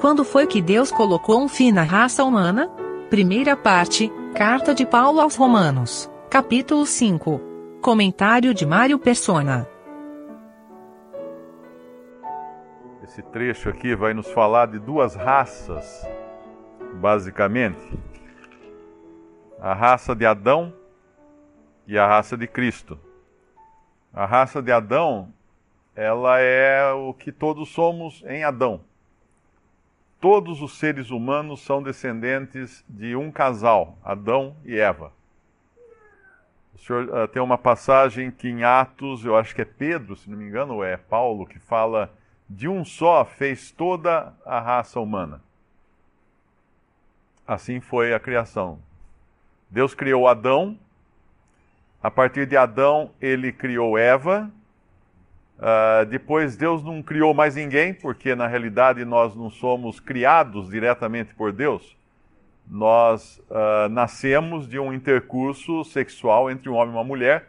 Quando foi que Deus colocou um fim na raça humana? Primeira parte, Carta de Paulo aos Romanos, capítulo 5. Comentário de Mário Persona. Esse trecho aqui vai nos falar de duas raças, basicamente. A raça de Adão e a raça de Cristo. A raça de Adão, ela é o que todos somos em Adão. Todos os seres humanos são descendentes de um casal, Adão e Eva. O senhor uh, tem uma passagem que em Atos, eu acho que é Pedro, se não me engano, ou é Paulo, que fala de um só fez toda a raça humana. Assim foi a criação. Deus criou Adão, a partir de Adão ele criou Eva, Uh, depois, Deus não criou mais ninguém, porque na realidade nós não somos criados diretamente por Deus. Nós uh, nascemos de um intercurso sexual entre um homem e uma mulher.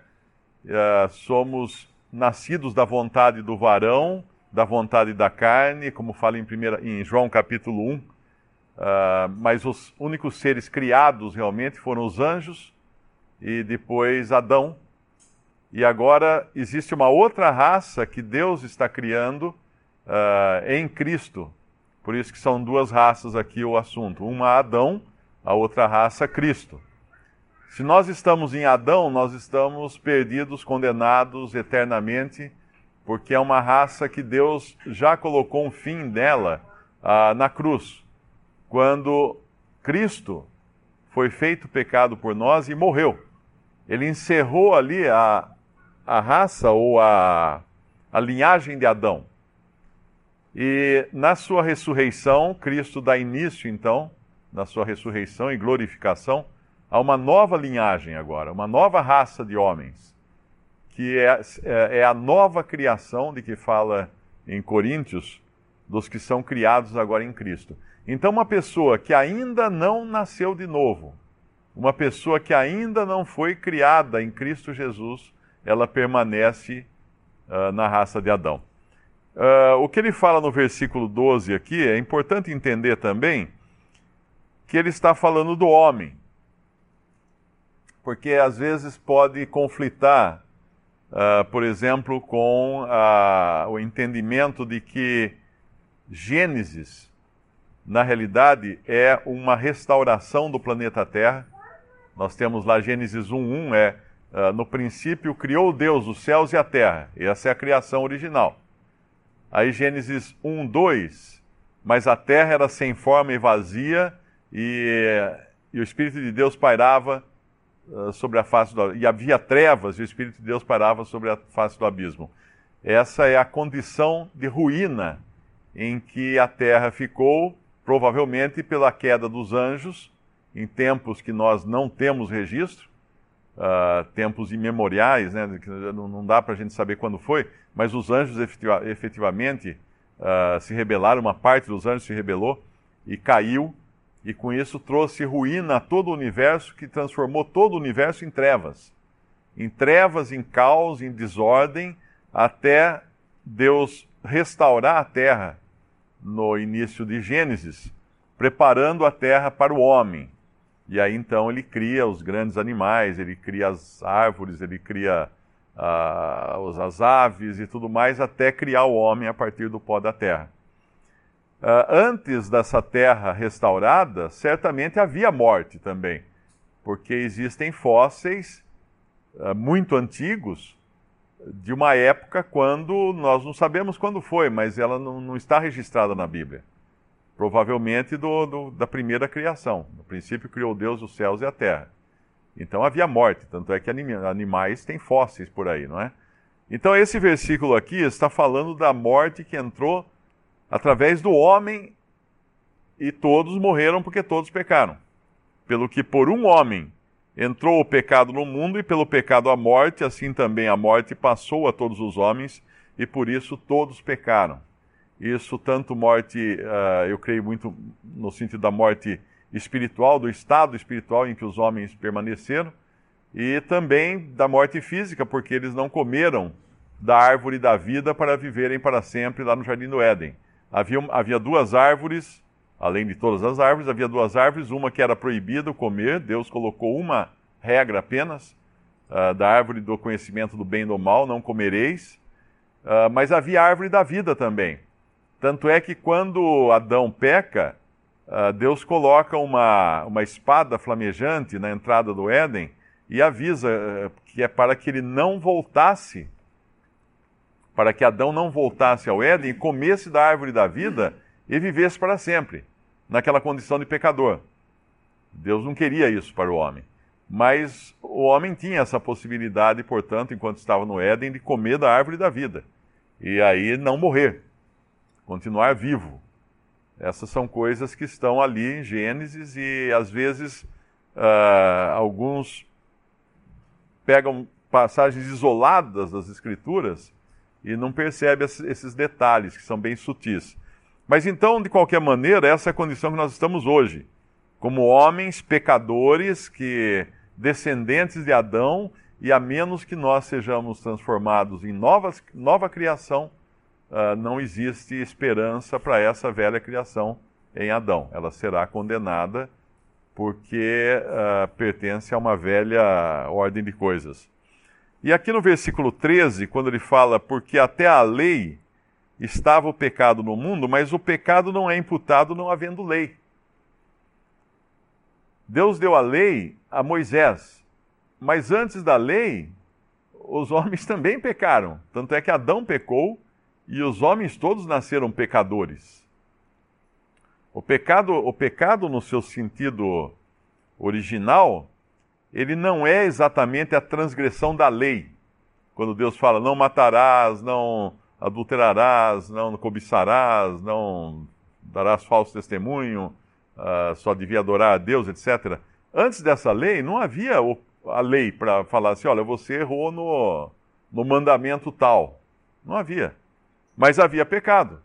Uh, somos nascidos da vontade do varão, da vontade da carne, como fala em, primeira, em João capítulo 1. mas os únicos seres criados realmente foram os anjos e depois Adão, e agora existe uma outra raça que Deus está criando uh, em Cristo. Por isso que são duas raças aqui o assunto. Uma Adão, a outra raça Cristo. Se nós estamos em Adão, nós estamos perdidos, condenados eternamente, porque é uma raça que Deus já colocou um fim nela uh, na cruz. Quando Cristo foi feito pecado por nós e morreu. Ele encerrou ali a, a raça ou a, a linhagem de Adão. E na sua ressurreição, Cristo dá início, então, na sua ressurreição e glorificação, a uma nova linhagem agora, uma nova raça de homens, que é, é, é a nova criação de que fala em Coríntios, dos que são criados agora em Cristo. Então, uma pessoa que ainda não nasceu de novo, uma pessoa que ainda não foi criada em Cristo Jesus, ela permanece uh, na raça de Adão. Uh, o que ele fala no versículo 12 aqui é importante entender também que ele está falando do homem. Porque às vezes pode conflitar, uh, por exemplo, com o entendimento de que Gênesis, na realidade, é uma restauração do planeta Terra. Nós temos lá Gênesis 1:1 é Uh, no princípio criou Deus os céus e a terra. Essa é a criação original. Aí Gênesis 1, 2. Mas a terra era sem forma e vazia, e, e o Espírito de Deus pairava uh, sobre a face do E havia trevas, e o Espírito de Deus pairava sobre a face do abismo. Essa é a condição de ruína em que a terra ficou, provavelmente pela queda dos anjos, em tempos que nós não temos registro uh, tempos imemoriais, né, não dá para a gente saber quando foi, mas os anjos efetiva, efetivamente uh, se rebelaram, uma parte dos anjos se rebelou e caiu, e com isso trouxe ruína a todo o universo, que transformou todo o universo em trevas. Em trevas, em caos, em desordem, até Deus restaurar a terra no início de Gênesis, preparando a terra para o homem. E aí então ele cria os grandes animais, ele cria as árvores, ele cria uh, as aves e tudo mais, até criar o homem a partir do pó da terra. Uh, antes dessa terra restaurada, certamente havia morte também, porque existem fósseis uh, muito antigos de uma época quando nós não sabemos quando foi, mas ela não, não está registrada na Bíblia provavelmente do, do, da primeira criação. Princípio criou Deus os céus e a terra. Então havia morte, tanto é que animais têm fósseis por aí, não é? Então esse versículo aqui está falando da morte que entrou através do homem e todos morreram porque todos pecaram. Pelo que por um homem entrou o pecado no mundo e pelo pecado a morte, assim também a morte passou a todos os homens e por isso todos pecaram. Isso tanto morte, uh, eu creio muito no sentido da morte espiritual, do estado espiritual em que os homens permaneceram, e também da morte física, porque eles não comeram da árvore da vida para viverem para sempre lá no jardim do Éden. havia, havia duas árvores, além de todas as árvores, havia duas árvores, uma que era proibido comer, Deus colocou uma regra apenas, uh, da árvore do conhecimento do bem e do mal, não comereis, uh, mas havia a árvore da vida também. Tanto é que quando Adão peca, uh, Deus coloca uma, uma espada flamejante na entrada do Éden e avisa que é para que ele não voltasse para que Adão não voltasse ao Éden e comesse da árvore da vida e vivesse para sempre, naquela condição de pecador. Deus não queria isso para o homem. Mas o homem tinha essa possibilidade, portanto, enquanto estava no Éden, de comer da árvore da vida. E aí não morrer, continuar vivo. Essas são coisas que estão ali em Gênesis e às vezes uh, alguns pegam passagens isoladas das Escrituras e não percebe esses detalhes que são bem sutis. Mas então, de qualquer maneira, essa é a condição que nós estamos hoje, como homens pecadores que descendentes de Adão e a menos que nós sejamos transformados em novas, nova criação, uh, não existe esperança para essa velha criação em Adão. Ela será condenada porque uh, pertence a uma velha ordem de coisas. E aqui no versículo 13, quando ele fala, porque até a lei estava o pecado no mundo, mas o pecado não é imputado não havendo lei. Deus deu a lei a Moisés, mas antes da lei, os homens também pecaram. Tanto é que Adão pecou e os homens todos nasceram pecadores. O pecado, o pecado no seu sentido original, ele não é exatamente a transgressão da lei. Quando Deus fala, não matarás, não adulterarás, não cobiçarás, não darás falso testemunho, uh, só devia adorar a Deus, etc. Antes dessa lei, não havia a lei para falar assim: olha, você errou no, no mandamento tal. Não havia. Mas havia pecado.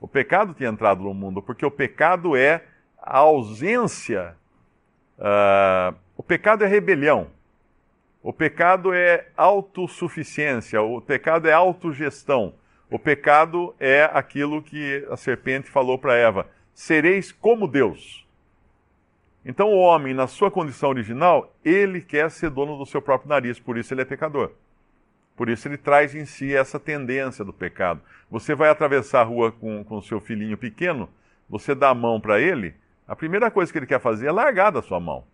O pecado tinha entrado no mundo, porque o pecado é a ausência uh, o pecado é rebelião. O pecado é autossuficiência. O pecado é autogestão. O pecado é aquilo que a serpente falou para Eva: sereis como Deus. Então, o homem, na sua condição original, ele quer ser dono do seu próprio nariz, por isso ele é pecador. Por isso ele traz em si essa tendência do pecado. Você vai atravessar a rua com o seu filhinho pequeno, você dá a mão para ele, a primeira coisa que ele quer fazer é largar da sua mão.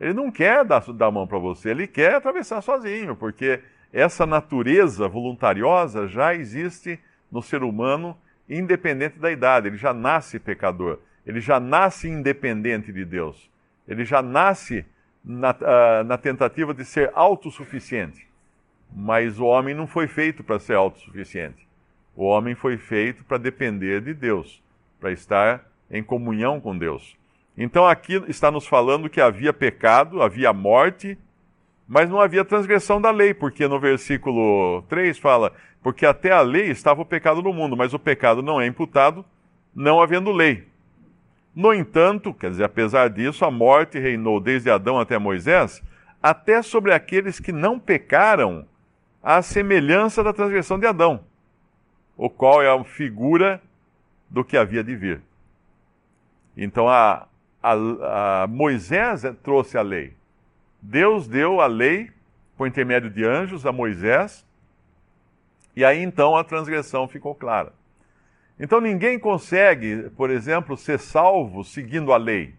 Ele não quer dar, dar a mão para você, ele quer atravessar sozinho, porque essa natureza voluntariosa já existe no ser humano, independente da idade. Ele já nasce pecador, ele já nasce independente de Deus, ele já nasce na, uh, na tentativa de ser autossuficiente. Mas o homem não foi feito para ser autossuficiente. O homem foi feito para depender de Deus, para estar em comunhão com Deus. Então aqui está nos falando que havia pecado, havia morte, mas não havia transgressão da lei, porque no versículo 3 fala: porque até a lei estava o pecado no mundo, mas o pecado não é imputado, não havendo lei. No entanto, quer dizer, apesar disso, a morte reinou desde Adão até Moisés, até sobre aqueles que não pecaram, à semelhança da transgressão de Adão, o qual é a figura do que havia de vir. Então a, a, a Moisés trouxe a lei. Deus deu a lei por intermédio de anjos a Moisés, e aí então a transgressão ficou clara. Então ninguém consegue, por exemplo, ser salvo seguindo a lei.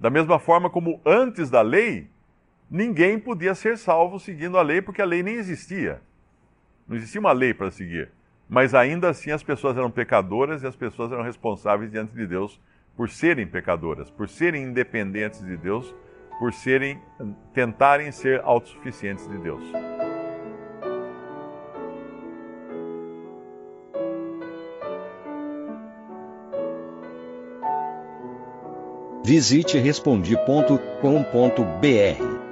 Da mesma forma como antes da lei, ninguém podia ser salvo seguindo a lei, porque a lei nem existia. Não existia uma lei para seguir. Mas ainda assim as pessoas eram pecadoras e as pessoas eram responsáveis diante de Deus por serem pecadoras, por serem independentes de Deus, por serem tentarem ser autossuficientes de Deus. Visite respondi.com.br.